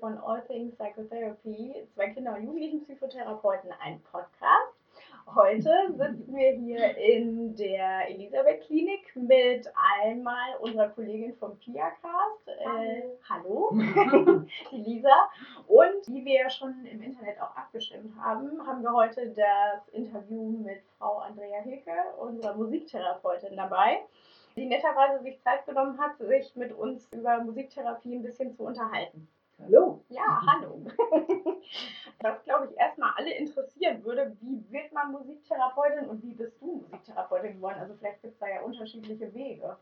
von All Things Psychotherapy. Zwei Kinder- und Jugendlichen-Psychotherapeuten, ein Podcast. Heute sitzen wir hier in der Elisabeth-Klinik mit einmal unserer Kollegin vom PIAcast. Äh, hallo, die Lisa. Und wie wir ja schon im Internet auch abgestimmt haben, haben wir heute das Interview mit Frau Andrea Hilke, unserer Musiktherapeutin, dabei die netterweise sich Zeit genommen hat, sich mit uns über Musiktherapie ein bisschen zu unterhalten. Hallo. Ja, hallo. Was, glaube ich, erstmal alle interessieren würde, wie wird man Musiktherapeutin und wie bist du Musiktherapeutin geworden? Also vielleicht gibt es da ja unterschiedliche Wege.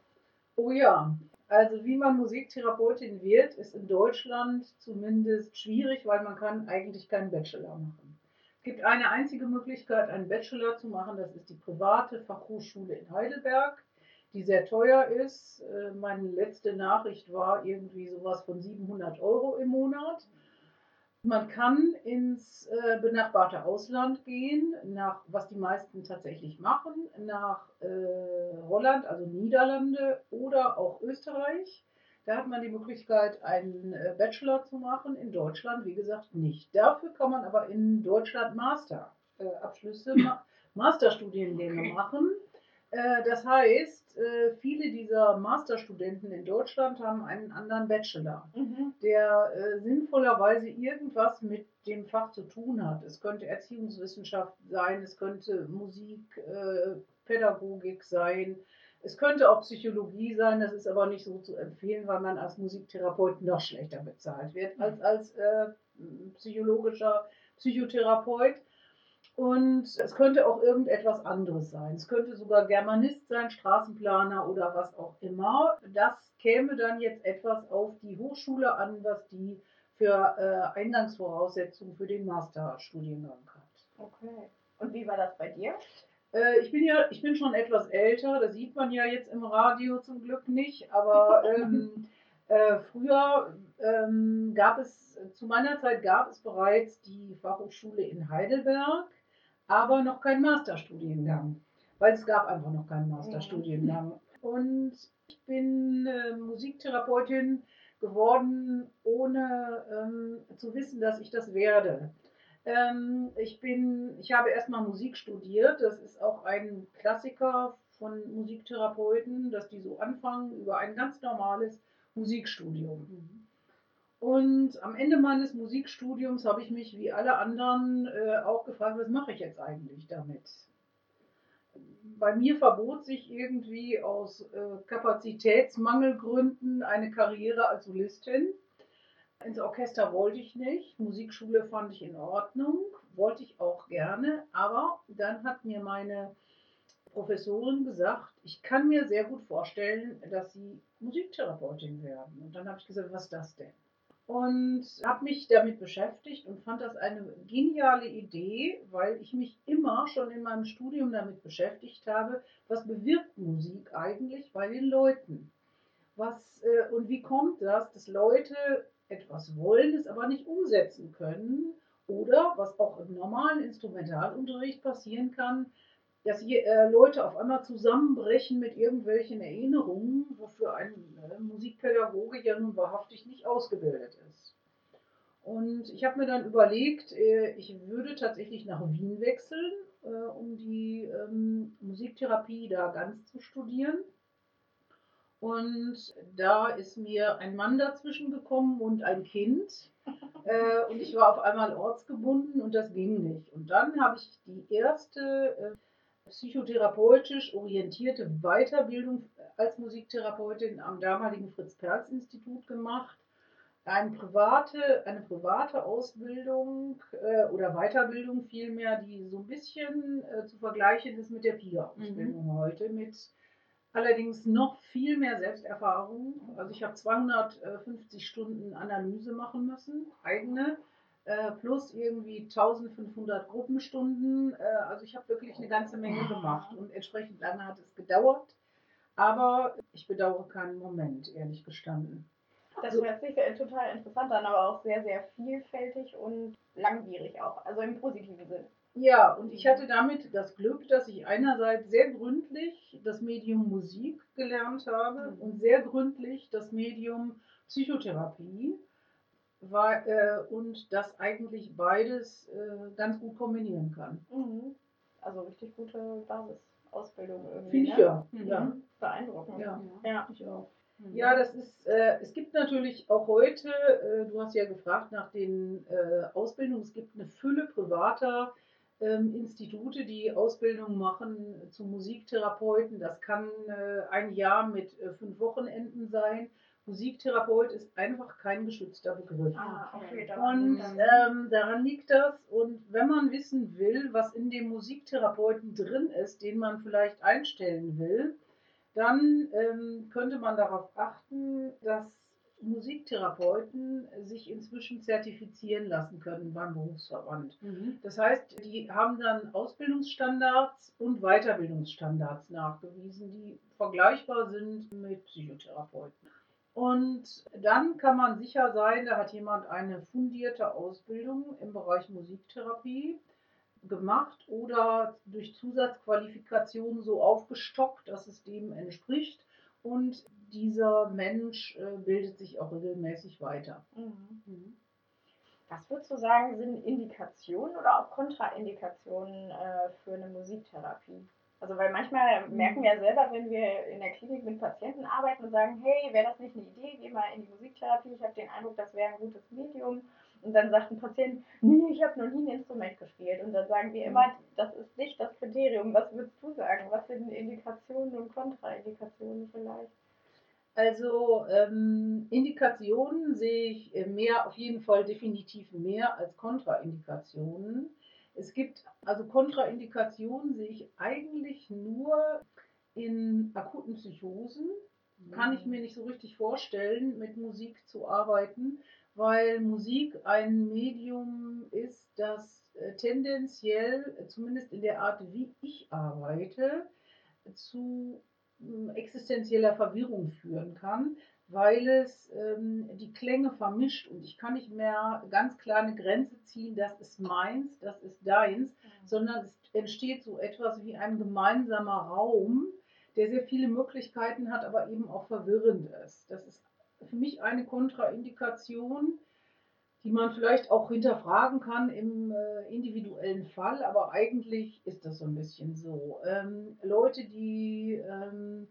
Oh ja, also wie man Musiktherapeutin wird, ist in Deutschland zumindest schwierig, weil man kann eigentlich keinen Bachelor machen. Es gibt eine einzige Möglichkeit, einen Bachelor zu machen, das ist die private Fachhochschule in Heidelberg die sehr teuer ist. Äh, meine letzte Nachricht war irgendwie sowas von 700 Euro im Monat. Man kann ins äh, benachbarte Ausland gehen, nach, was die meisten tatsächlich machen, nach äh, Holland, also Niederlande oder auch Österreich. Da hat man die Möglichkeit, einen Bachelor zu machen. In Deutschland, wie gesagt, nicht. Dafür kann man aber in Deutschland Masterabschlüsse, äh, Masterstudiengänge okay. machen. Das heißt, äh, viele dieser Masterstudenten in Deutschland haben einen anderen Bachelor, mhm. der äh, sinnvollerweise irgendwas mit dem Fach zu tun hat. Es könnte Erziehungswissenschaft sein, es könnte Musik, Pädagogik sein, es könnte auch Psychologie sein, das ist aber nicht so zu empfehlen, weil man als Musiktherapeut noch schlechter bezahlt wird als als äh, psychologischer Psychotherapeut. Und es könnte auch irgendetwas anderes sein. Es könnte sogar Germanist sein, Straßenplaner oder was auch immer. Das käme dann jetzt etwas auf die Hochschule an, was die für äh, Eingangsvoraussetzungen für den Masterstudiengang hat. Okay. Und wie war das bei dir? Äh, ich bin ja, ich bin schon etwas älter, das sieht man ja jetzt im Radio zum Glück nicht, aber ähm, äh, früher ähm, gab es, zu meiner Zeit gab es bereits die Fachhochschule in Heidelberg aber noch kein Masterstudiengang, weil es gab einfach noch keinen Masterstudiengang. Und ich bin äh, Musiktherapeutin geworden, ohne ähm, zu wissen, dass ich das werde. Ähm, ich, bin, ich habe erstmal Musik studiert, das ist auch ein Klassiker von Musiktherapeuten, dass die so anfangen über ein ganz normales Musikstudium. Mhm. Und am Ende meines Musikstudiums habe ich mich wie alle anderen äh, auch gefragt, was mache ich jetzt eigentlich damit? Bei mir verbot sich irgendwie aus äh, Kapazitätsmangelgründen eine Karriere als Solistin. Ins Orchester wollte ich nicht, Musikschule fand ich in Ordnung, wollte ich auch gerne, aber dann hat mir meine Professorin gesagt, ich kann mir sehr gut vorstellen, dass Sie Musiktherapeutin werden. Und dann habe ich gesagt, was ist das denn? Und habe mich damit beschäftigt und fand das eine geniale Idee, weil ich mich immer schon in meinem Studium damit beschäftigt habe, was bewirkt Musik eigentlich bei den Leuten? Was äh, und wie kommt das, dass Leute etwas wollen, es aber nicht umsetzen können? Oder was auch im normalen Instrumentalunterricht passieren kann, dass hier, äh, Leute auf einmal zusammenbrechen mit irgendwelchen Erinnerungen, wofür ein äh, Musikpädagoge ja nun wahrhaftig nicht ausgebildet ist. Und ich habe mir dann überlegt, äh, ich würde tatsächlich nach Wien wechseln, äh, um die ähm, Musiktherapie da ganz zu studieren. Und da ist mir ein Mann dazwischen gekommen und ein Kind. Äh, und ich war auf einmal ortsgebunden und das ging nicht. Und dann habe ich die erste äh, psychotherapeutisch orientierte Weiterbildung als Musiktherapeutin am damaligen Fritz-Perls-Institut gemacht. Eine private, eine private Ausbildung äh, oder Weiterbildung vielmehr, die so ein bisschen äh, zu vergleichen ist mit der PIA-Ausbildung mhm. heute, mit allerdings noch viel mehr Selbsterfahrung. Also ich habe 250 Stunden Analyse machen müssen, eigene äh, plus irgendwie 1500 Gruppenstunden. Äh, also ich habe wirklich eine ganze Menge gemacht und entsprechend lange hat es gedauert. Aber ich bedauere keinen Moment, ehrlich gestanden. Das hört sich total interessant an, aber auch sehr, sehr vielfältig und langwierig auch, also im positiven Sinn. Ja, und ich hatte damit das Glück, dass ich einerseits sehr gründlich das Medium Musik gelernt habe mhm. und sehr gründlich das Medium Psychotherapie war, äh, und das eigentlich beides äh, ganz gut kombinieren kann. Mhm. Also richtig gute Basisausbildung irgendwie. Finde ich ne? ja. Mhm. ja. Beeindruckend. Ja. Ja. Ich auch. Mhm. Ja, das ist, äh, es gibt natürlich auch heute, äh, du hast ja gefragt nach den äh, Ausbildungen, es gibt eine Fülle privater ähm, Institute, die Ausbildung machen zum Musiktherapeuten. Das kann äh, ein Jahr mit äh, fünf Wochenenden sein. Musiktherapeut ist einfach kein geschützter Begriff. Ah, okay. Und ähm, daran liegt das. Und wenn man wissen will, was in dem Musiktherapeuten drin ist, den man vielleicht einstellen will, dann ähm, könnte man darauf achten, dass Musiktherapeuten sich inzwischen zertifizieren lassen können beim Berufsverband. Mhm. Das heißt, die haben dann Ausbildungsstandards und Weiterbildungsstandards nachgewiesen, die vergleichbar sind mit Psychotherapeuten. Und dann kann man sicher sein, da hat jemand eine fundierte Ausbildung im Bereich Musiktherapie gemacht oder durch Zusatzqualifikationen so aufgestockt, dass es dem entspricht. Und dieser Mensch äh, bildet sich auch regelmäßig weiter. Mhm. Mhm. Was würdest du sagen, sind Indikationen oder auch Kontraindikationen äh, für eine Musiktherapie? Also weil manchmal Mhm. merken wir ja selber, wenn wir in der Klinik mit Patienten arbeiten und sagen, hey, wäre das nicht eine Idee, geh mal in die Musiktherapie, ich habe den Eindruck, das wäre ein gutes Medium. Und dann sagt ein Patient, nee, ich habe noch nie ein Instrument gespielt. Und dann sagen wir immer, das ist nicht das Kriterium. Was würdest du sagen? Was sind Indikationen und Kontraindikationen vielleicht? Also ähm, Indikationen sehe ich mehr, auf jeden Fall definitiv mehr als Kontraindikationen. Es gibt also Kontraindikationen sehe ich eigentlich nur in akuten Psychosen. Kann ich mir nicht so richtig vorstellen, mit Musik zu arbeiten, weil Musik ein Medium ist, das äh, tendenziell, zumindest in der Art, wie ich arbeite, zu ähm, existenzieller Verwirrung führen kann, weil es ähm, die Klänge vermischt und ich kann nicht mehr ganz klar eine Grenze ziehen, das ist meins, das ist deins, sondern es entsteht so etwas wie ein gemeinsamer Raum, der sehr viele Möglichkeiten hat, aber eben auch verwirrend ist. Das ist für mich eine Kontraindikation, die man vielleicht auch hinterfragen kann im äh, individuellen Fall, aber eigentlich ist das so ein bisschen so. Ähm, Leute, die ähm,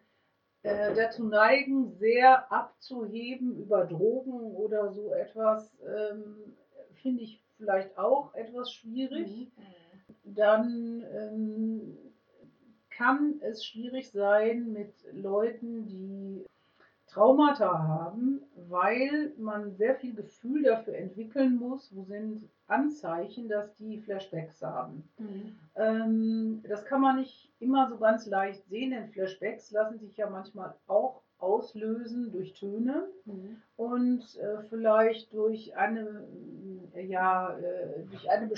äh, dazu neigen, sehr abzuheben über Drogen oder so etwas, ähm, finde ich vielleicht auch etwas schwierig. Dann ähm, kann es schwierig sein mit Leuten, die Traumata haben, weil man sehr viel Gefühl dafür entwickeln muss, wo sind Anzeichen, dass die Flashbacks haben. Mhm. Ähm, das kann man nicht immer so ganz leicht sehen, denn Flashbacks lassen sich ja manchmal auch auslösen durch Töne Mhm. und äh, vielleicht durch eine, äh, ja, äh, durch eine,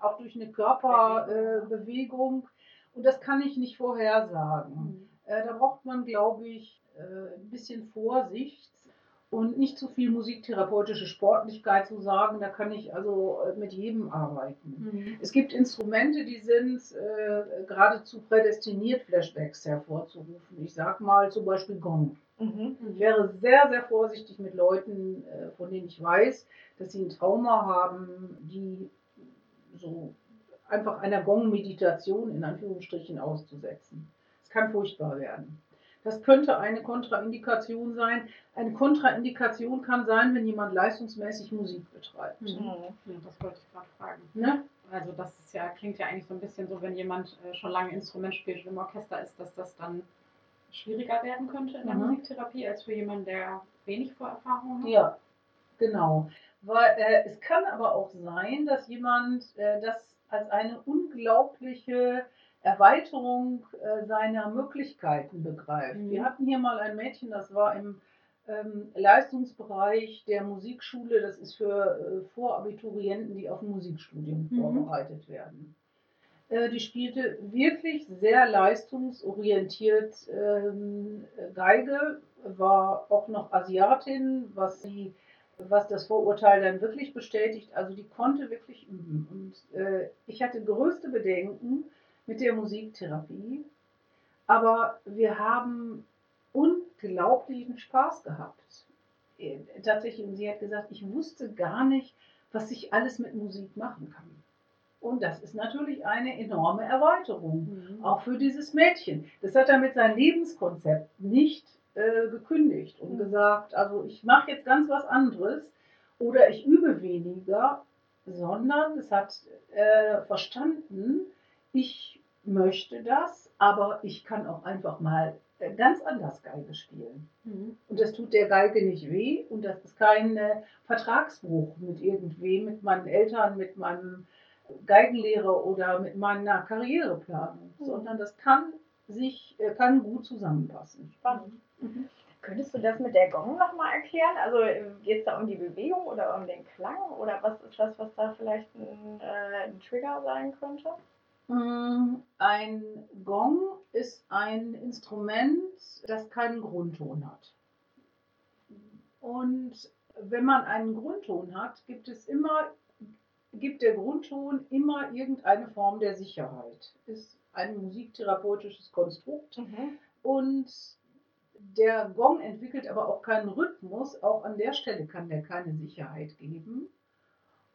auch durch eine Körperbewegung. Äh, und das kann ich nicht vorhersagen. Mhm. Äh, da braucht man, glaube ich, äh, ein bisschen Vorsicht und nicht zu viel musiktherapeutische Sportlichkeit zu sagen, da kann ich also äh, mit jedem arbeiten. Mhm. Es gibt Instrumente, die sind äh, geradezu prädestiniert, Flashbacks hervorzurufen. Ich sag mal zum Beispiel Gong. Mhm. Ich wäre sehr, sehr vorsichtig mit Leuten, äh, von denen ich weiß, dass sie ein Trauma haben, die so einfach einer Gong-Meditation in Anführungsstrichen auszusetzen. Es kann furchtbar werden. Das könnte eine Kontraindikation sein. Eine Kontraindikation kann sein, wenn jemand leistungsmäßig Musik betreibt. Mhm. Ja, das wollte ich gerade fragen. Ne? Also das ist ja, klingt ja eigentlich so ein bisschen so, wenn jemand äh, schon lange Instrument spielt und im Orchester ist, dass das dann schwieriger werden könnte in der Mhm. Musiktherapie als für jemanden, der wenig Vorerfahrung hat. Ja, genau. Weil, äh, es kann aber auch sein, dass jemand äh, das als eine unglaubliche Erweiterung äh, seiner Möglichkeiten begreift. Mhm. Wir hatten hier mal ein Mädchen, das war im ähm, Leistungsbereich der Musikschule. Das ist für äh, Vorabiturienten, die auf ein Musikstudium Mhm. vorbereitet werden. Äh, die spielte wirklich sehr leistungsorientiert ähm, Geige, war auch noch Asiatin, was sie was das Vorurteil dann wirklich bestätigt. Also die konnte wirklich üben. Und äh, ich hatte größte Bedenken mit der Musiktherapie. Aber wir haben unglaublichen Spaß gehabt. äh, tatsächlich, und sie hat gesagt, ich wusste gar nicht, was ich alles mit Musik machen kann. Und das ist natürlich eine enorme Erweiterung, Mhm. auch für dieses Mädchen. Das hat er mit seinem Lebenskonzept nicht äh, gekündigt und Mhm. gesagt, also ich mache jetzt ganz was anderes oder ich übe weniger, sondern es hat äh, verstanden, ich möchte das, aber ich kann auch einfach mal äh, ganz anders Geige spielen. Mhm. Und das tut der Geige nicht weh und das ist kein äh, Vertragsbruch mit irgendwem, mit meinen Eltern, mit meinem Geigenlehrer oder mit meiner Karriereplanung, Mhm. sondern das kann sich, äh, kann gut zusammenpassen. Spannend. Mhm. Könntest du das mit der Gong nochmal erklären? Also geht es da um die Bewegung oder um den Klang? Oder was ist das, was da vielleicht ein, äh, ein Trigger sein könnte? Mm, Ein Gong ist ein Instrument, das keinen Grundton hat. Und wenn man einen Grundton hat, gibt es immer, gibt der Grundton immer irgendeine Form der Sicherheit. Ist ein musiktherapeutisches Konstrukt und der Gong entwickelt aber auch keinen Rhythmus. Auch an der Stelle kann der keine Sicherheit geben.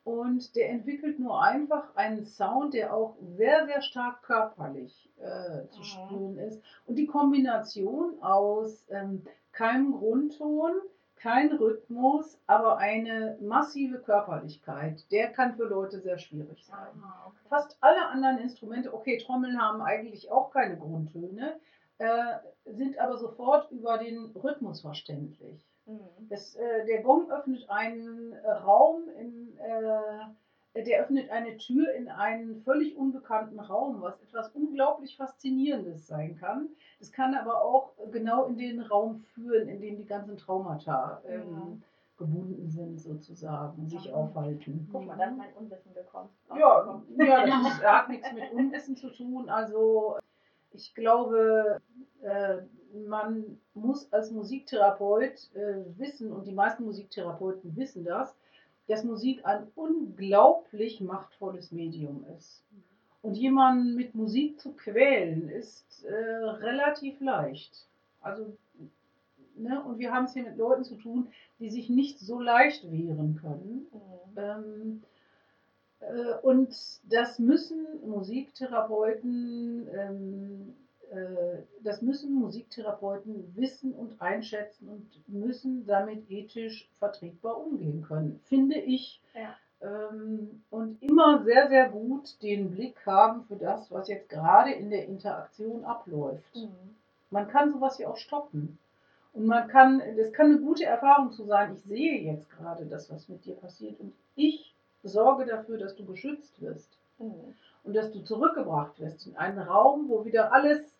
Und der entwickelt nur einfach einen Sound, der auch sehr, sehr stark körperlich äh, zu Mhm. spüren ist. Und die Kombination aus ähm, keinem Grundton, kein Rhythmus, aber eine massive Körperlichkeit, der kann für Leute sehr schwierig sein. Ah, okay. Fast alle anderen Instrumente, okay, Trommeln haben eigentlich auch keine Grundtöne, äh, sind aber sofort über den Rhythmus verständlich. Mhm. Das, äh, der Gong öffnet einen äh, Raum, in, äh, der öffnet eine Tür in einen völlig unbekannten Raum, was etwas unglaublich Faszinierendes sein kann. Es kann aber auch genau in den Raum führen, in dem die ganzen Traumata ähm, gebunden sind, sozusagen, sich aufhalten. Guck mal, da ist mein Unwissen bekommen. Ja, ja das ist, hat nichts mit Unwissen zu tun. Also ich glaube, äh, man muss als Musiktherapeut äh, wissen, und die meisten Musiktherapeuten wissen das, dass Musik ein unglaublich machtvolles Medium ist. Und jemanden mit Musik zu quälen, ist äh, relativ leicht. Also, ne, und wir haben es hier mit Leuten zu tun, die sich nicht so leicht wehren können. Mhm. Ähm, äh, und das müssen Musiktherapeuten, ähm, äh, das müssen Musiktherapeuten wissen und einschätzen und müssen damit ethisch vertretbar umgehen können, finde ich. Ja. Ähm, und immer sehr, sehr gut den Blick haben für das, was jetzt gerade in der Interaktion abläuft. Mhm. Man kann sowas ja auch stoppen. Und man kann, das kann eine gute Erfahrung zu sein, ich sehe jetzt gerade das, was mit dir passiert und ich sorge dafür, dass du geschützt wirst Mhm. und dass du zurückgebracht wirst in einen Raum, wo wieder alles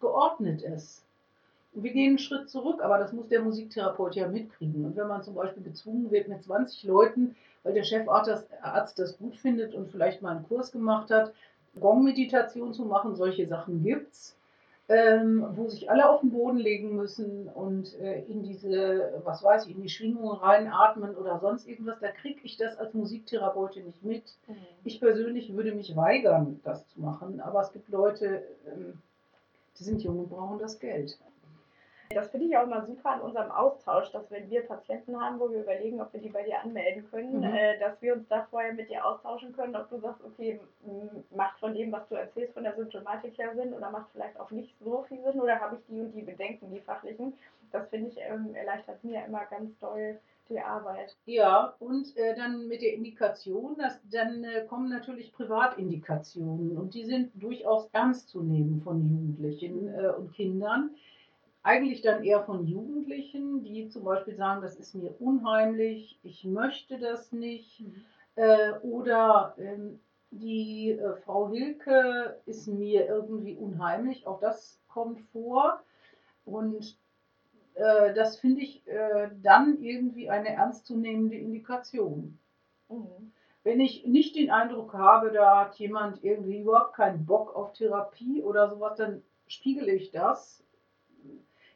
geordnet ist. Und wir gehen einen Schritt zurück, aber das muss der Musiktherapeut ja mitkriegen. Und wenn man zum Beispiel gezwungen wird mit 20 Leuten, weil der Chefarzt Arzt das gut findet und vielleicht mal einen Kurs gemacht hat, Gong-Meditation zu machen, solche Sachen gibt's, ähm, wo sich alle auf den Boden legen müssen und äh, in diese, was weiß ich, in die Schwingungen reinatmen oder sonst irgendwas, da kriege ich das als Musiktherapeutin nicht mit. Mhm. Ich persönlich würde mich weigern, das zu machen, aber es gibt Leute, ähm, die sind jung und brauchen das Geld. Das finde ich auch immer super an unserem Austausch, dass wenn wir Patienten haben, wo wir überlegen, ob wir die bei dir anmelden können, Mhm. äh, dass wir uns da vorher mit dir austauschen können, ob du sagst, okay, macht von dem, was du erzählst, von der Symptomatik her Sinn oder macht vielleicht auch nicht so viel Sinn oder habe ich die und die Bedenken, die fachlichen. Das finde ich ähm, erleichtert mir immer ganz doll die Arbeit. Ja, und äh, dann mit der Indikation, dass, dann äh, kommen natürlich Privatindikationen und die sind durchaus ernst zu nehmen von Jugendlichen äh, und Kindern. Eigentlich dann eher von Jugendlichen, die zum Beispiel sagen, das ist mir unheimlich, ich möchte das nicht. Äh, oder ähm, die äh, Frau Hilke ist mir irgendwie unheimlich, auch das kommt vor. Und äh, das finde ich äh, dann irgendwie eine ernstzunehmende Indikation. Mhm. Wenn ich nicht den Eindruck habe, da hat jemand irgendwie überhaupt keinen Bock auf Therapie oder sowas, dann spiegele ich das.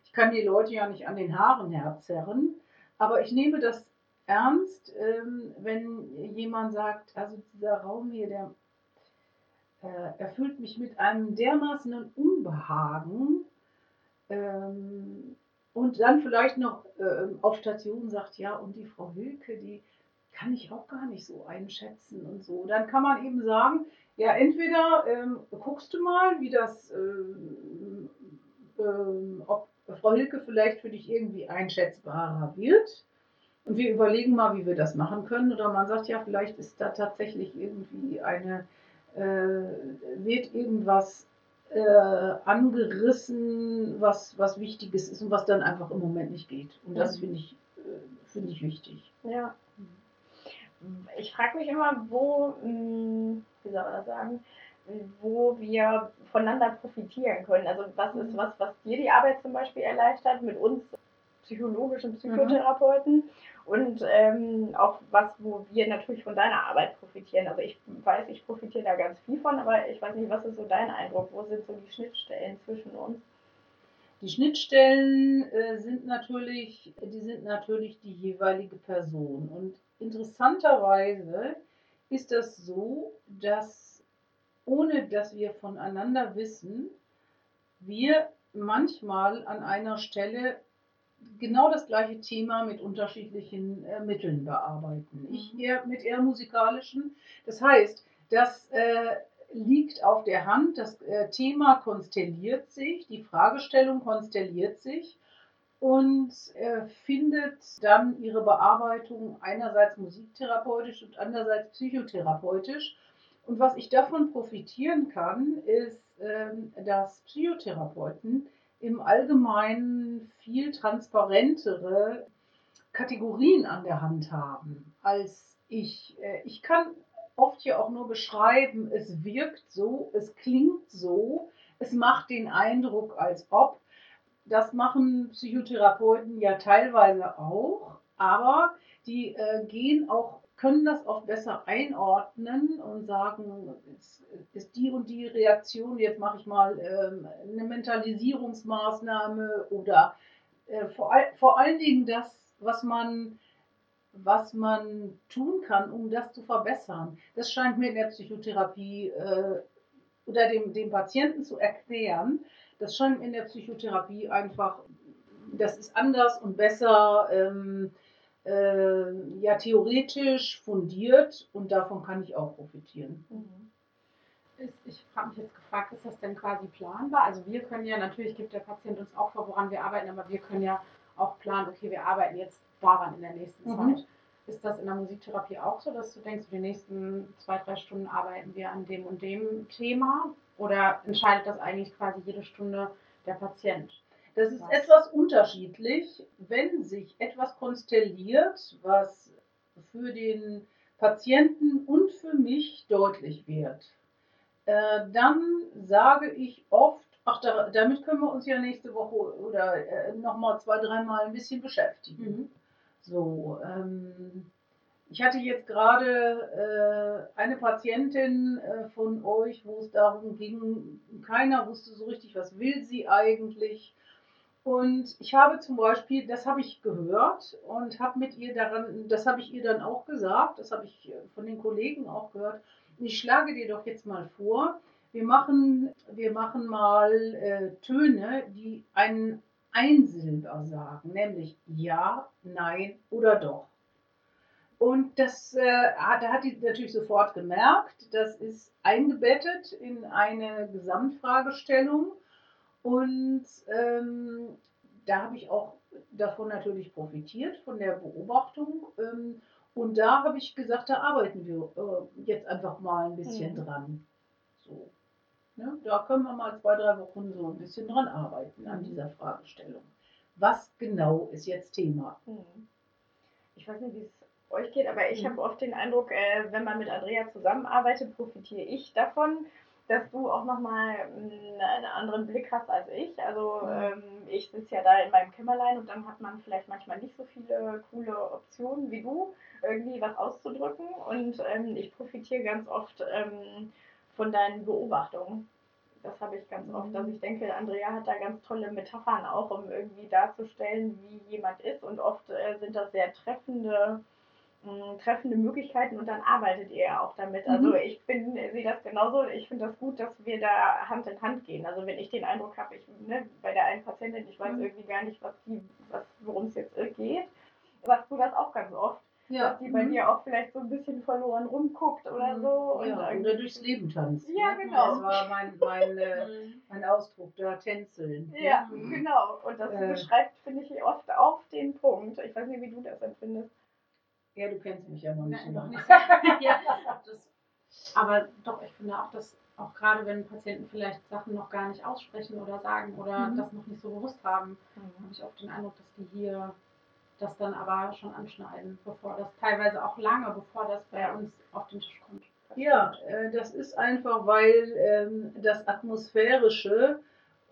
Ich kann die Leute ja nicht an den Haaren herzerren, aber ich nehme das ernst, ähm, wenn jemand sagt, also dieser Raum hier, der äh, erfüllt mich mit einem dermaßenen Unbehagen, ähm, und dann vielleicht noch äh, auf Station sagt, ja, und die Frau Wilke, die kann ich auch gar nicht so einschätzen und so. Dann kann man eben sagen, ja, entweder ähm, guckst du mal, wie das, ähm, ähm, ob Frau Hilke vielleicht für dich irgendwie einschätzbarer wird. Und wir überlegen mal, wie wir das machen können. Oder man sagt ja, vielleicht ist da tatsächlich irgendwie eine, äh, wird irgendwas äh, angerissen, was, was Wichtiges ist und was dann einfach im Moment nicht geht. Und das Mhm. finde ich, äh, finde ich wichtig. Ja. Ich frage mich immer, wo, mh, wie soll man das sagen, wo wir voneinander profitieren können. Also was ist was, was dir die Arbeit zum Beispiel erleichtert mit uns psychologischen Psychotherapeuten und ähm, auch was, wo wir natürlich von deiner Arbeit profitieren. Also ich weiß, ich profitiere da ganz viel von, aber ich weiß nicht, was ist so dein Eindruck? Wo sind so die Schnittstellen zwischen uns? Die Schnittstellen äh, sind natürlich, die sind natürlich die jeweilige Person. Und interessanterweise ist das so, dass ohne dass wir voneinander wissen, wir manchmal an einer Stelle genau das gleiche Thema mit unterschiedlichen äh, Mitteln bearbeiten. Ich eher mit eher musikalischen. Das heißt, das äh, liegt auf der Hand, das äh, Thema konstelliert sich, die Fragestellung konstelliert sich und äh, findet dann ihre Bearbeitung einerseits musiktherapeutisch und andererseits psychotherapeutisch. Und was ich davon profitieren kann, ist, ähm, dass Psychotherapeuten im Allgemeinen viel transparentere Kategorien an der Hand haben als ich. Äh, Ich kann oft ja auch nur beschreiben, es wirkt so, es klingt so, es macht den Eindruck, als ob. Das machen Psychotherapeuten ja teilweise auch, aber die äh, gehen auch, können das auch besser einordnen und sagen, es ist die und die Reaktion, jetzt mache ich mal ähm, eine Mentalisierungsmaßnahme oder äh, vor allen Dingen das, was man was man tun kann, um das zu verbessern. Das scheint mir in der Psychotherapie äh, oder dem, dem Patienten zu erklären. Das scheint mir in der Psychotherapie einfach, das ist anders und besser, ähm, äh, ja, theoretisch fundiert und davon kann ich auch profitieren. Ist, ich habe mich jetzt gefragt, ist das denn quasi planbar? Also wir können ja, natürlich gibt der Patient uns auch vor, woran wir arbeiten, aber wir können ja auch planen, okay, wir arbeiten jetzt daran in der nächsten Mhm. Zeit. Ist das in der Musiktherapie auch so, dass du denkst, die nächsten zwei, drei Stunden arbeiten wir an dem und dem Thema? Oder entscheidet das eigentlich quasi jede Stunde der Patient? Das ist Was? etwas unterschiedlich, wenn sich etwas konstelliert, was für den Patienten und für mich deutlich wird. Äh, dann sage ich oft, ach, da, damit können wir uns ja nächste Woche oder äh, nochmal zwei, dreimal ein bisschen beschäftigen. So, ähm, ich hatte jetzt gerade äh, eine Patientin äh, von euch, wo es darum ging, keiner wusste so richtig, was will sie eigentlich. Und ich habe zum Beispiel, das habe ich gehört und habe mit ihr daran, das habe ich ihr dann auch gesagt, das habe ich äh, von den Kollegen auch gehört. Ich schlage dir doch jetzt mal vor, wir machen, wir machen mal äh, Töne, die einen Einsilber sagen, nämlich ja, nein oder doch. Und das, äh, hat- hat die natürlich sofort gemerkt, das ist eingebettet in eine Gesamtfragestellung. Und ähm, da habe ich auch davon natürlich profitiert, von der Beobachtung. Ähm, und da habe ich gesagt, da arbeiten wir äh, jetzt einfach mal ein bisschen Mhm. dran. So. Ne? Da können wir mal zwei, drei Wochen so ein bisschen dran arbeiten an Mhm. dieser Fragestellung. Was genau ist jetzt Thema? Hm. Ich weiß nicht, wie es euch geht, aber ich Mhm. habe oft den Eindruck, äh, wenn man mit Andrea zusammenarbeitet, profitiere ich davon, dass du auch nochmal einen anderen Blick hast als ich. Also Mhm. ähm, ich sitze ja da in meinem Kämmerlein und dann hat man vielleicht manchmal nicht so viele coole Optionen wie du, irgendwie was auszudrücken. Und ähm, ich profitiere ganz oft ähm, von deinen Beobachtungen. Das habe ich ganz oft, dass ich denke, Andrea hat da ganz tolle Metaphern auch, um irgendwie darzustellen, wie jemand ist. Und oft äh, sind das sehr treffende mh, treffende Möglichkeiten und dann arbeitet ihr ja auch damit. Also Mhm. ich bin, sehe das genauso. Ich finde das gut, dass wir da Hand in Hand gehen. Also wenn ich den Eindruck habe, ich ne, bei der einen Patientin, ich weiß Mhm. irgendwie gar nicht, was die, was, worum es jetzt äh, geht, sagst du das auch ganz oft, dass die bei mhm. dir auch vielleicht so ein bisschen verloren rumguckt oder so. und Ja, oder durchs Leben tanzt. Ja, ne? genau. Das war mein, mein, äh, mein Ausdruck, da tänzeln. Ja, genau. Und das Äh. beschreibt, finde ich, oft auf den Punkt. Ich weiß nicht, wie du das empfindest. Ja, du kennst mich ja noch nicht. Nein, so noch nicht ja, das, aber doch, ich finde auch, dass auch gerade wenn Patienten vielleicht Sachen noch gar nicht aussprechen oder sagen oder Mhm. das noch nicht so bewusst haben, habe ich oft den Eindruck, dass die hier das dann aber schon anschneiden, bevor das teilweise auch lange, bevor das bei uns auf den Tisch kommt. Ja, äh, das ist einfach, weil ähm, das Atmosphärische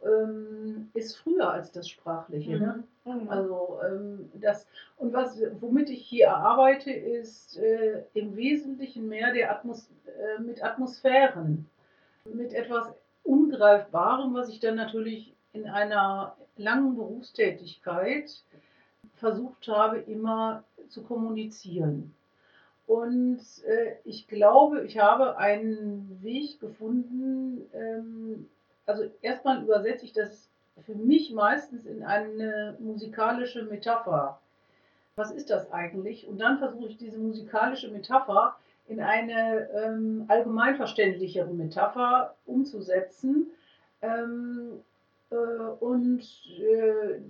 ähm, ist früher als das Sprachliche. Ne? Mhm. Also ähm, das und was womit ich hier arbeite, ist äh, im Wesentlichen mehr der Atmos äh, mit Atmosphären, mit etwas Ungreifbarem, was ich dann natürlich in einer langen Berufstätigkeit versucht habe, immer zu kommunizieren. Und äh, ich glaube, ich habe einen Weg gefunden. Ähm, also erstmal übersetze ich das für mich meistens in eine musikalische Metapher. Was ist das eigentlich? Und dann versuche ich diese musikalische Metapher in eine ähm, allgemeinverständlichere Metapher umzusetzen ähm, äh, und äh,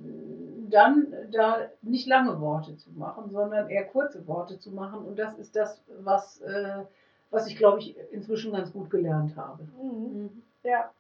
dann da nicht lange Worte zu machen, sondern eher kurze Worte zu machen. Und das ist das, was, äh, was ich, glaube ich, inzwischen ganz gut gelernt habe. Mhm. Ja.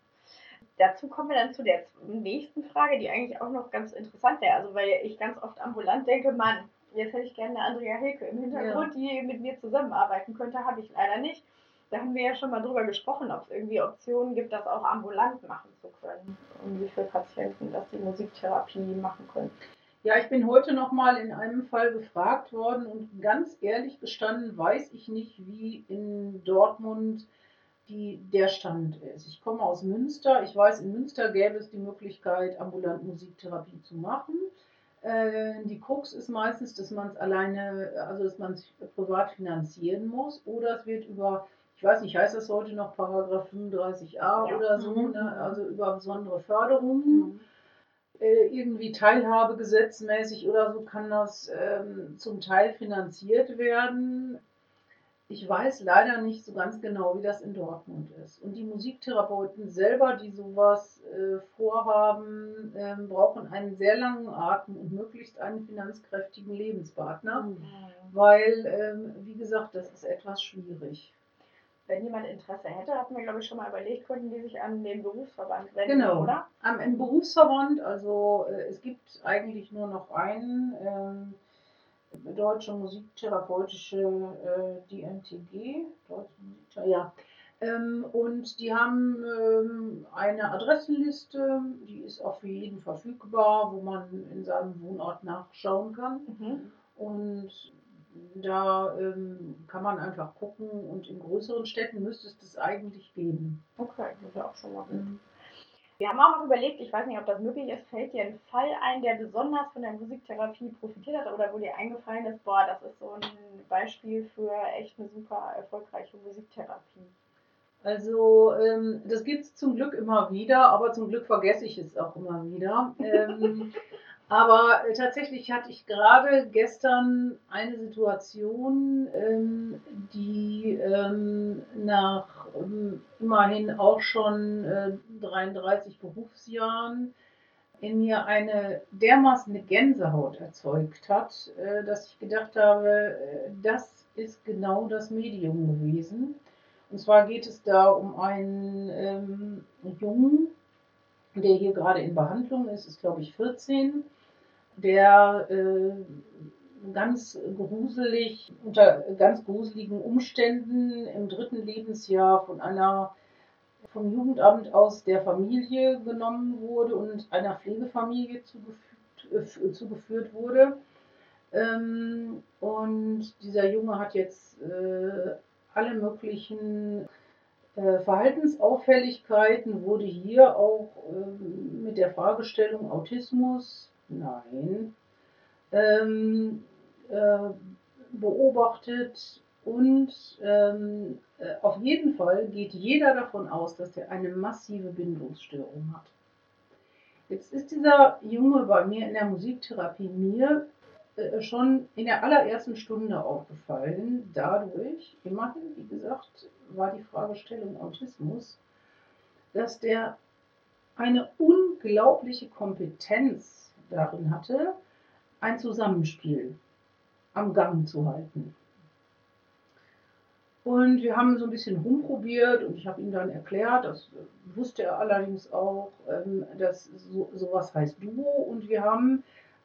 Dazu kommen wir dann zu der nächsten Frage, die eigentlich auch noch ganz interessant wäre. Also, weil ich ganz oft ambulant denke, Mann, jetzt hätte ich gerne eine Andrea Hilke im Hintergrund, die mit mir zusammenarbeiten könnte, habe ich leider nicht. Da haben wir ja schon mal drüber gesprochen, ob es irgendwie Optionen gibt, das auch ambulant machen zu können. Und wie viele Patienten das die Musiktherapie machen können. Ja, ich bin heute noch mal in einem Fall gefragt worden und ganz ehrlich gestanden weiß ich nicht, wie in Dortmund die, der Stand ist. Ich komme aus Münster. Ich weiß, in Münster gäbe es die Möglichkeit, ambulant Musiktherapie zu machen. Äh, die Krux ist meistens, dass man es alleine, also dass man es privat finanzieren muss oder es wird über, ich weiß nicht, heißt das heute noch Paragraph 35a Ja. oder so, Mhm. ne? also über besondere Förderungen äh, irgendwie teilhabegesetzmäßig oder so kann das ähm, zum Teil finanziert werden. Ich weiß leider nicht so ganz genau, wie das in Dortmund ist. Und die Musiktherapeuten selber, die sowas äh, vorhaben, ähm, brauchen einen sehr langen Atem und möglichst einen finanzkräftigen Lebenspartner, weil, ähm, wie gesagt, das ist etwas schwierig. Wenn jemand Interesse hätte, hatten wir, glaube ich, schon mal überlegt, könnten die sich an den Berufsverband wenden, Genau. oder? Am, Im Berufsverband, also äh, es gibt eigentlich nur noch einen, ähm, Deutsche Musiktherapeutische äh, DMTG, Deutsche Musikther ja. Ähm, und die haben ähm, eine Adressenliste, die ist auch für jeden verfügbar, wo man in seinem Wohnort nachschauen kann. Mhm. Und da ähm, kann man einfach gucken und in größeren Städten müsste es das eigentlich geben. Okay, das ist ja auch schon mal gut. Mhm. Wir haben auch noch überlegt, ich weiß nicht, ob das möglich ist, fällt dir ein Fall ein, der besonders von der Musiktherapie profitiert hat oder wo dir eingefallen ist, boah, das ist so ein Beispiel für echt eine super erfolgreiche Musiktherapie. Also ähm, das gibt es zum Glück immer wieder, aber zum Glück vergesse ich es auch immer wieder. Ähm, aber äh, tatsächlich hatte ich gerade gestern eine Situation, ähm, die ähm, nach immerhin auch schon äh, 33 Berufsjahren in mir eine dermaßen Gänsehaut erzeugt hat, äh, dass ich gedacht habe, äh, das ist genau das Medium gewesen. Und zwar geht es da um einen ähm, Jungen, der hier gerade in Behandlung ist, ist glaube ich 14, der äh, ganz gruselig, unter ganz gruseligen Umständen im dritten Lebensjahr von einer vom Jugendamt aus der Familie genommen wurde und einer Pflegefamilie zugefügt, äh, zugeführt wurde. Ähm, und dieser Junge hat jetzt äh, alle möglichen äh, Verhaltensauffälligkeiten, wurde hier auch ähm, mit der Fragestellung Autismus, nein, ähm, äh, beobachtet und ähm, äh, auf jeden Fall geht jeder davon aus, dass er eine massive Bindungsstörung hat. Jetzt ist dieser Junge bei mir in der Musiktherapie mir äh, schon in der allerersten Stunde aufgefallen. Dadurch, immerhin, wie gesagt, war die Fragestellung Autismus, dass der eine unglaubliche Kompetenz darin hatte, ein Zusammenspiel am Gang zu halten. Und wir haben so ein bisschen rumprobiert und ich habe ihm dann erklärt, das wusste er allerdings auch, ähm, dass so, sowas heißt Duo. Und wir haben,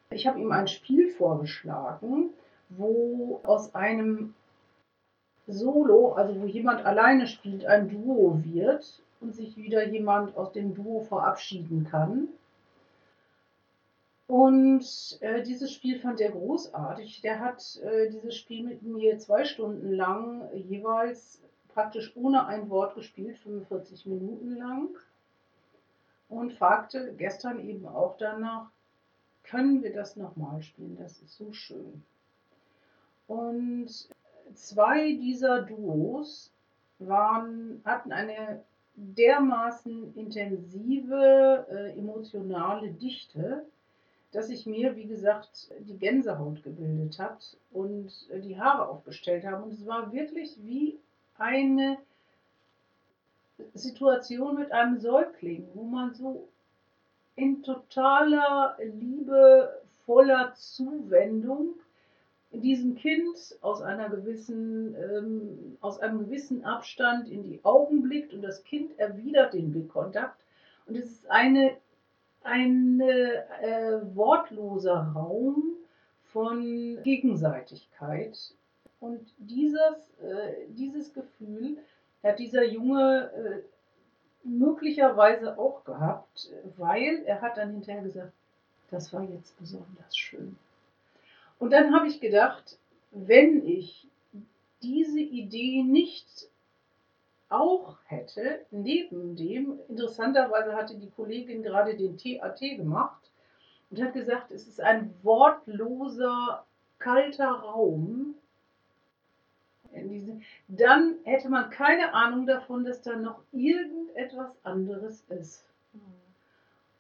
ich habe ihm ein Spiel vorgeschlagen, wo aus einem Solo, also wo jemand alleine spielt, ein Duo wird und sich wieder jemand aus dem Duo verabschieden kann. Und äh, dieses Spiel fand er großartig. Der hat äh, dieses Spiel mit mir zwei Stunden lang jeweils praktisch ohne ein Wort gespielt, 45 Minuten lang. Und fragte gestern eben auch danach, können wir das nochmal spielen? Das ist so schön. Und zwei dieser Duos waren, hatten eine dermaßen intensive äh, emotionale Dichte, dass sich mir, wie gesagt, die Gänsehaut gebildet hat und die Haare aufgestellt haben. Und es war wirklich wie eine Situation mit einem Säugling, wo man so in totaler Liebe, voller Zuwendung diesem Kind aus einer gewissen, ähm, aus einem gewissen Abstand in die Augen blickt und das Kind erwidert den Blickkontakt. Und es ist eine ein äh, wortloser Raum von Gegenseitigkeit. Und dieses, äh, dieses Gefühl hat dieser Junge äh, möglicherweise auch gehabt, weil er hat dann hinterher gesagt, das war jetzt besonders schön. Und dann habe ich gedacht, wenn ich diese Idee nicht auch hätte, neben dem, interessanterweise hatte die Kollegin gerade den TAT gemacht und hat gesagt, es ist ein wortloser, kalter Raum. Dann hätte man keine Ahnung davon, dass da noch irgendetwas anderes ist.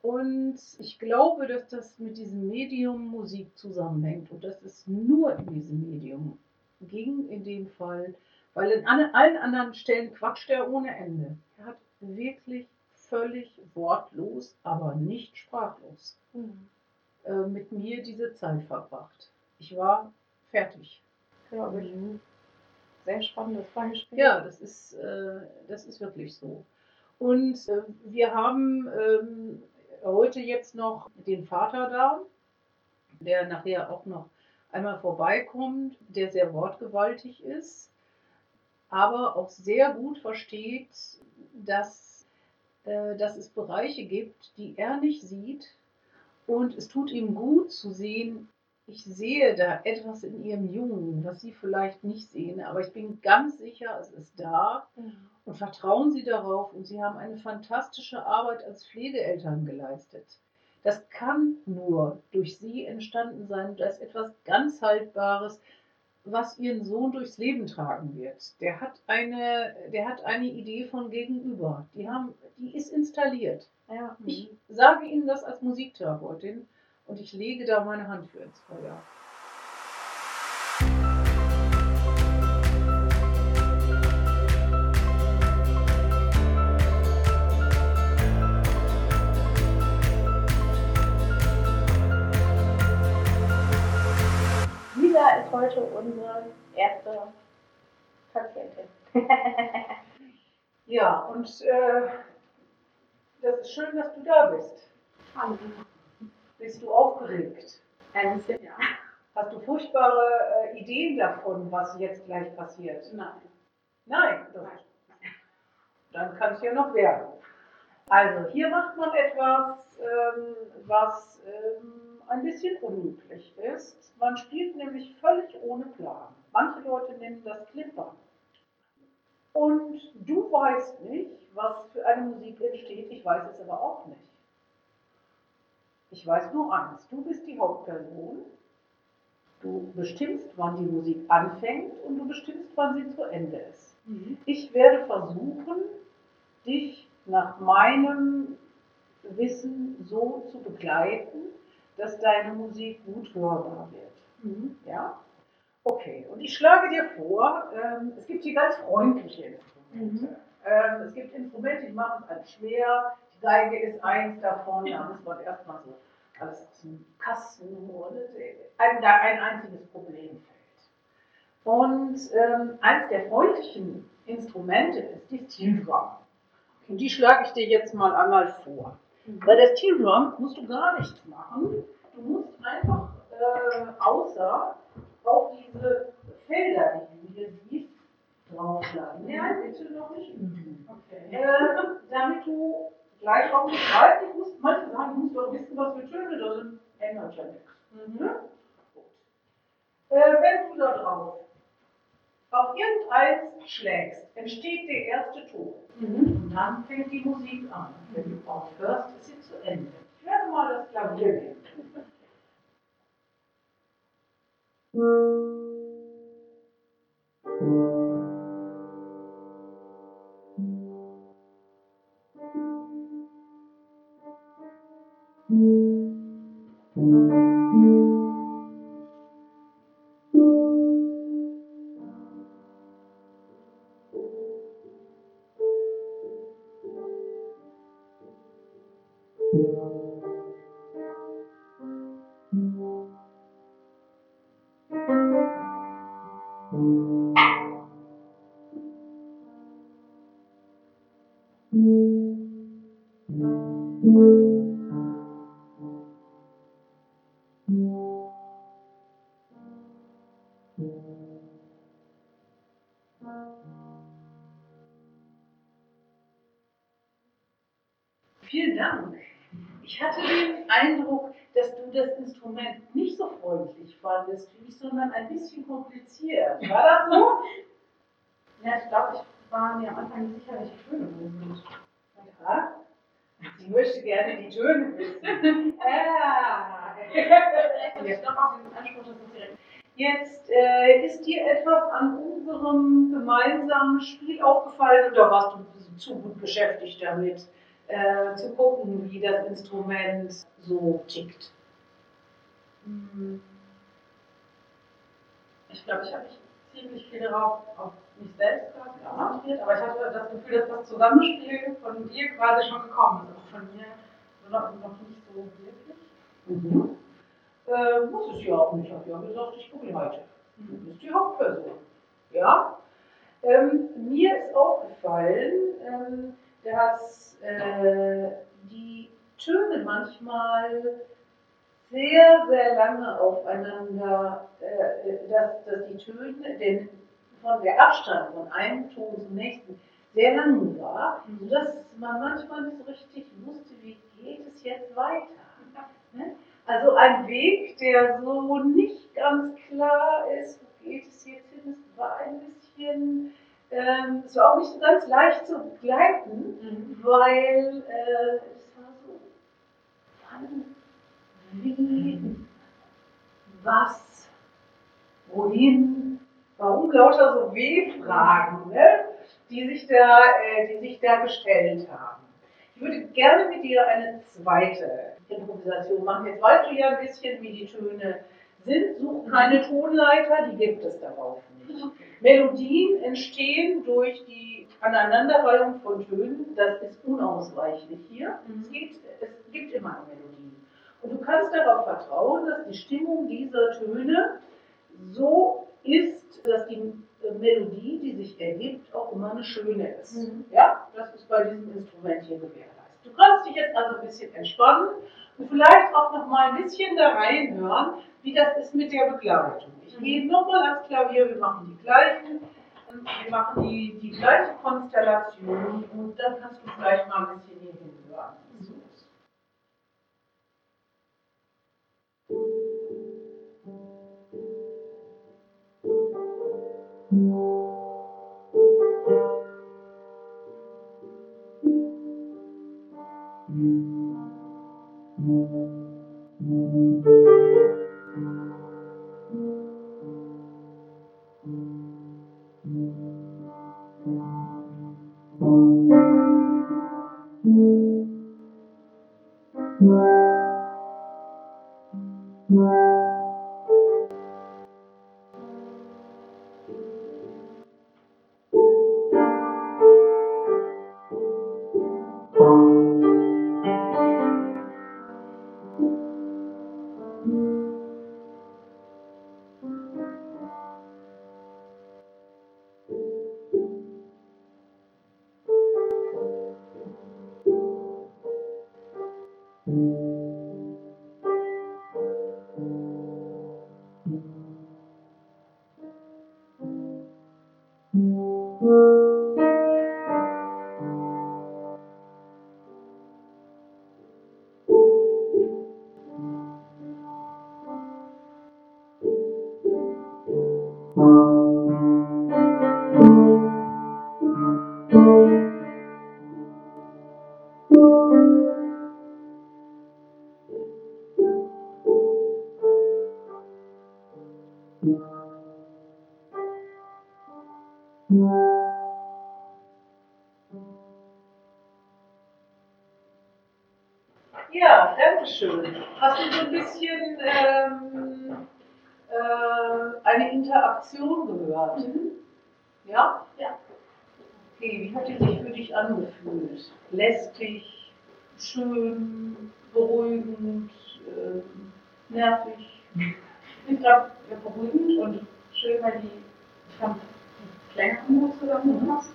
Und ich glaube, dass das mit diesem Medium Musik zusammenhängt und dass es nur in diesem Medium ging, in dem Fall weil in allen anderen Stellen quatscht er ohne Ende. Er hat wirklich völlig wortlos, aber nicht sprachlos mhm. äh, mit mir diese Zeit verbracht. Ich war fertig. Glaube ich. Mhm. Sehr spannendes Beispiel. Ja, das ist, äh, das ist wirklich so. Und äh, wir haben ähm, heute jetzt noch den Vater da, der nachher auch noch einmal vorbeikommt, der sehr wortgewaltig ist aber auch sehr gut versteht, dass, äh, dass es Bereiche gibt, die er nicht sieht. Und es tut ihm gut zu sehen, ich sehe da etwas in ihrem Jungen, was Sie vielleicht nicht sehen, aber ich bin ganz sicher, es ist da. Mhm. Und vertrauen Sie darauf. Und Sie haben eine fantastische Arbeit als Pflegeeltern geleistet. Das kann nur durch Sie entstanden sein. Da ist etwas ganz Haltbares, was ihren Sohn durchs Leben tragen wird. Der hat eine, der hat eine Idee von Gegenüber. Die haben, die ist installiert. Ja. Ich sage Ihnen das als Musiktherapeutin und ich lege da meine Hand für ins Feuer. Heute unsere erste Patientin. ja, und äh, das ist schön, dass du da bist. Hallo. Bist du aufgeregt? Ein bisschen, ja. Hast du furchtbare äh, Ideen davon, was jetzt gleich passiert? Nein. Nein? Nein. Dann kann es ja noch werden. Also, hier macht man etwas, ähm, was ähm, ein bisschen unüblich ist. Man spielt nämlich völlig ohne Plan. Manche Leute nennen das Klippern. Und du weißt nicht, was für eine Musik entsteht. Ich weiß es aber auch nicht. Ich weiß nur eins. Du bist die Hauptperson. Du bestimmst, wann die Musik anfängt und du bestimmst, wann sie zu Ende ist. Mhm. Ich werde versuchen, dich nach meinem Wissen so zu begleiten, dass deine Musik gut hörbar wird. Mhm. Ja? Okay, und ich schlage dir vor, ähm, es gibt hier ganz freundliche Instrumente. Mhm. Ähm, es gibt Instrumente, die machen es einem schwer. Die Geige ist eins davon, da muss man erstmal so alles aus dem Kasten holen. Einem da ein einziges Problem fällt. Und ähm, eins der freundlichen Instrumente ist die Steel Drum. Und die schlage ich dir jetzt mal einmal vor. Bei der Steel Drum musst du gar nichts machen. Du musst einfach äh, außer auf diese Felder, die du hier siehst, draufschlagen. Nein, bitte noch nicht üben. Okay. Äh, damit du gleich auch nicht weißt, ich muss, manche sagen, du musst doch wissen, was für Töne da sind. Ändert ja nichts. Mhm. Ne? Gut. Äh, wenn du da drauf auf irgendeins schlägst, entsteht der erste Ton. Mhm. Und dann fängt die Musik an. Wenn du aufhörst, ist sie zu Ende. Ich werde mal das Klavier nehmen. Ich hatte den Eindruck, dass du das Instrument nicht so freundlich fandest wie ich, sondern ein bisschen kompliziert. War das so? Ja, ich glaube, ich war mir am Anfang nicht sicher, welche Töne. Ja. Sie möchte gerne die Töne wissen. ja. Ich glaube auch diesen Anspruch, dass es direkt. Jetzt äh, ist dir etwas an unserem gemeinsamen Spiel aufgefallen oder warst du zu gut beschäftigt damit, äh, zu gucken, wie das Instrument so tickt? Hm. Ich glaube, ich habe mich ziemlich viel darauf auf mich selbst quasi konzentriert, aber ich hatte das Gefühl, dass das Zusammenspiel von dir quasi schon gekommen ist. Also von mir noch, noch nicht so wirklich. Mhm. Äh, muss es ja auch nicht. Ich habe ja gesagt, ich begleite. Du bist die Hauptperson. Ja? Ähm, mir ist aufgefallen, ähm, dass äh, die Töne manchmal sehr, sehr lange aufeinander, äh, dass, dass die Töne, denn von der Abstand von einem Ton zum nächsten sehr lang war, sodass man manchmal nicht so richtig wusste, wie geht es jetzt weiter. Ne? Also ein Weg, der so nicht ganz klar ist, wo geht es jetzt hin, es war ein bisschen, ähm, es war auch nicht so ganz leicht zu begleiten, Mhm. weil äh, es war so, wann, wie, was, wohin, warum lauter so W-Fragen, ne? die, sich da, äh, die sich da gestellt haben. Ich würde gerne mit dir eine zweite Improvisation machen. Jetzt weißt du ja ein bisschen, wie die Töne sind. Such keine Tonleiter, die gibt es darauf nicht. Melodien entstehen durch die Aneinanderreihung von Tönen. Das ist unausweichlich hier. Mhm. Es, gibt, es gibt immer eine Melodie. Und du kannst darauf vertrauen, dass die Stimmung dieser Töne so ist, dass die äh, Melodie, die sich ergibt, auch immer eine schöne ist. Mhm. Ja, das ist bei diesem Instrument hier gewährleistet. Du kannst dich jetzt also ein bisschen entspannen und vielleicht auch noch mal ein bisschen da reinhören, wie das ist mit der Begleitung. Ich Mhm. gehe nochmal ans Klavier, wir machen die gleichen, wir machen die, die gleiche Konstellation und dann kannst du vielleicht mal ein bisschen hier hinhören. Thank Thank mm -hmm. you. Schön, beruhigend, ähm, nervig? Ich glaube, beruhigend und schön, weil die, ich fand die Klänge gut zusammengepasst.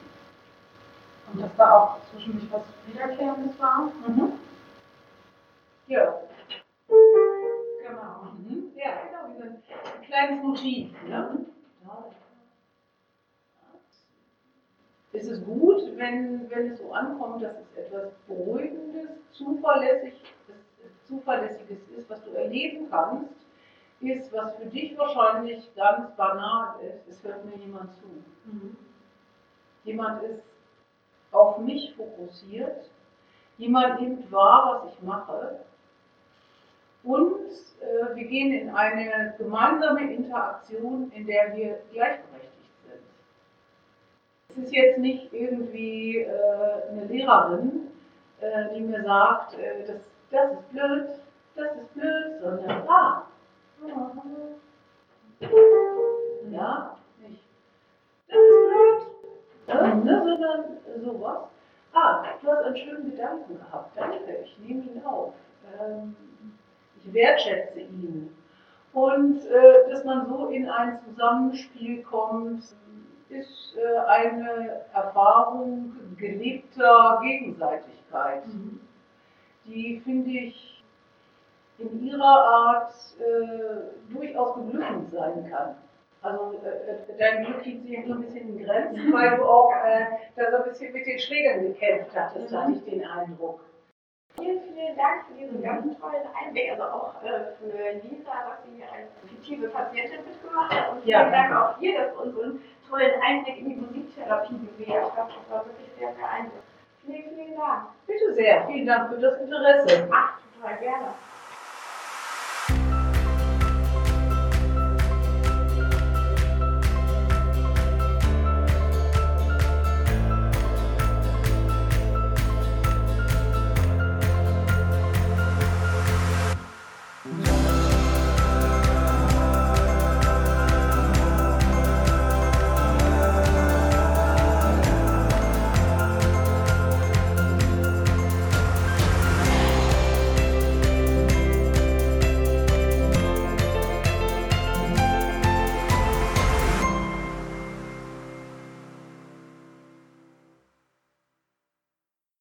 Und dass da auch zwischendurch was Wiederkehrendes war. Mhm. Ja. Genau. Mhm. Ja, genau, wie so ein kleines Motiv. Ne? Ist es gut, wenn, wenn es so ankommt, dass es etwas Beruhigendes, Zuverlässig, Zuverlässiges ist, was du erleben kannst, ist, was für dich wahrscheinlich ganz banal ist, es hört mir jemand zu. Mhm. Jemand ist auf mich fokussiert, jemand nimmt wahr, was ich mache und äh, wir gehen in eine gemeinsame Interaktion, in der wir sind. Es ist jetzt nicht irgendwie äh, eine Lehrerin, äh, die mir sagt, äh, das, das ist blöd, das ist blöd, sondern ah, ja, nicht. Das ist blöd, ne, sondern sowas. Ah, du hast einen schönen Gedanken gehabt. Danke, ich nehme ihn auf. Ähm, ich wertschätze ihn. Und äh, dass man so in ein Zusammenspiel kommt, ist äh, eine Erfahrung gelebter Gegenseitigkeit, die, finde ich, in ihrer Art äh, durchaus beglückend sein kann. Also äh, äh, dein Glück hielt sich so ein bisschen in Grenzen, weil du auch äh, da so ein bisschen mit den Schlägern gekämpft hattest, hatte ich den Eindruck. Vielen, vielen Dank für diesen ganz tollen Einblick, also auch äh, für Lisa, was sie als fiktive Patientin mitgemacht hat. Und vielen Ja, Dank auch dir, dass du uns einen tollen Einblick in die Musiktherapie gewährt hast. Das war wirklich sehr beeindruckend. Vielen, vielen Dank. Bitte sehr, vielen Dank für das Interesse. Ach, total gerne.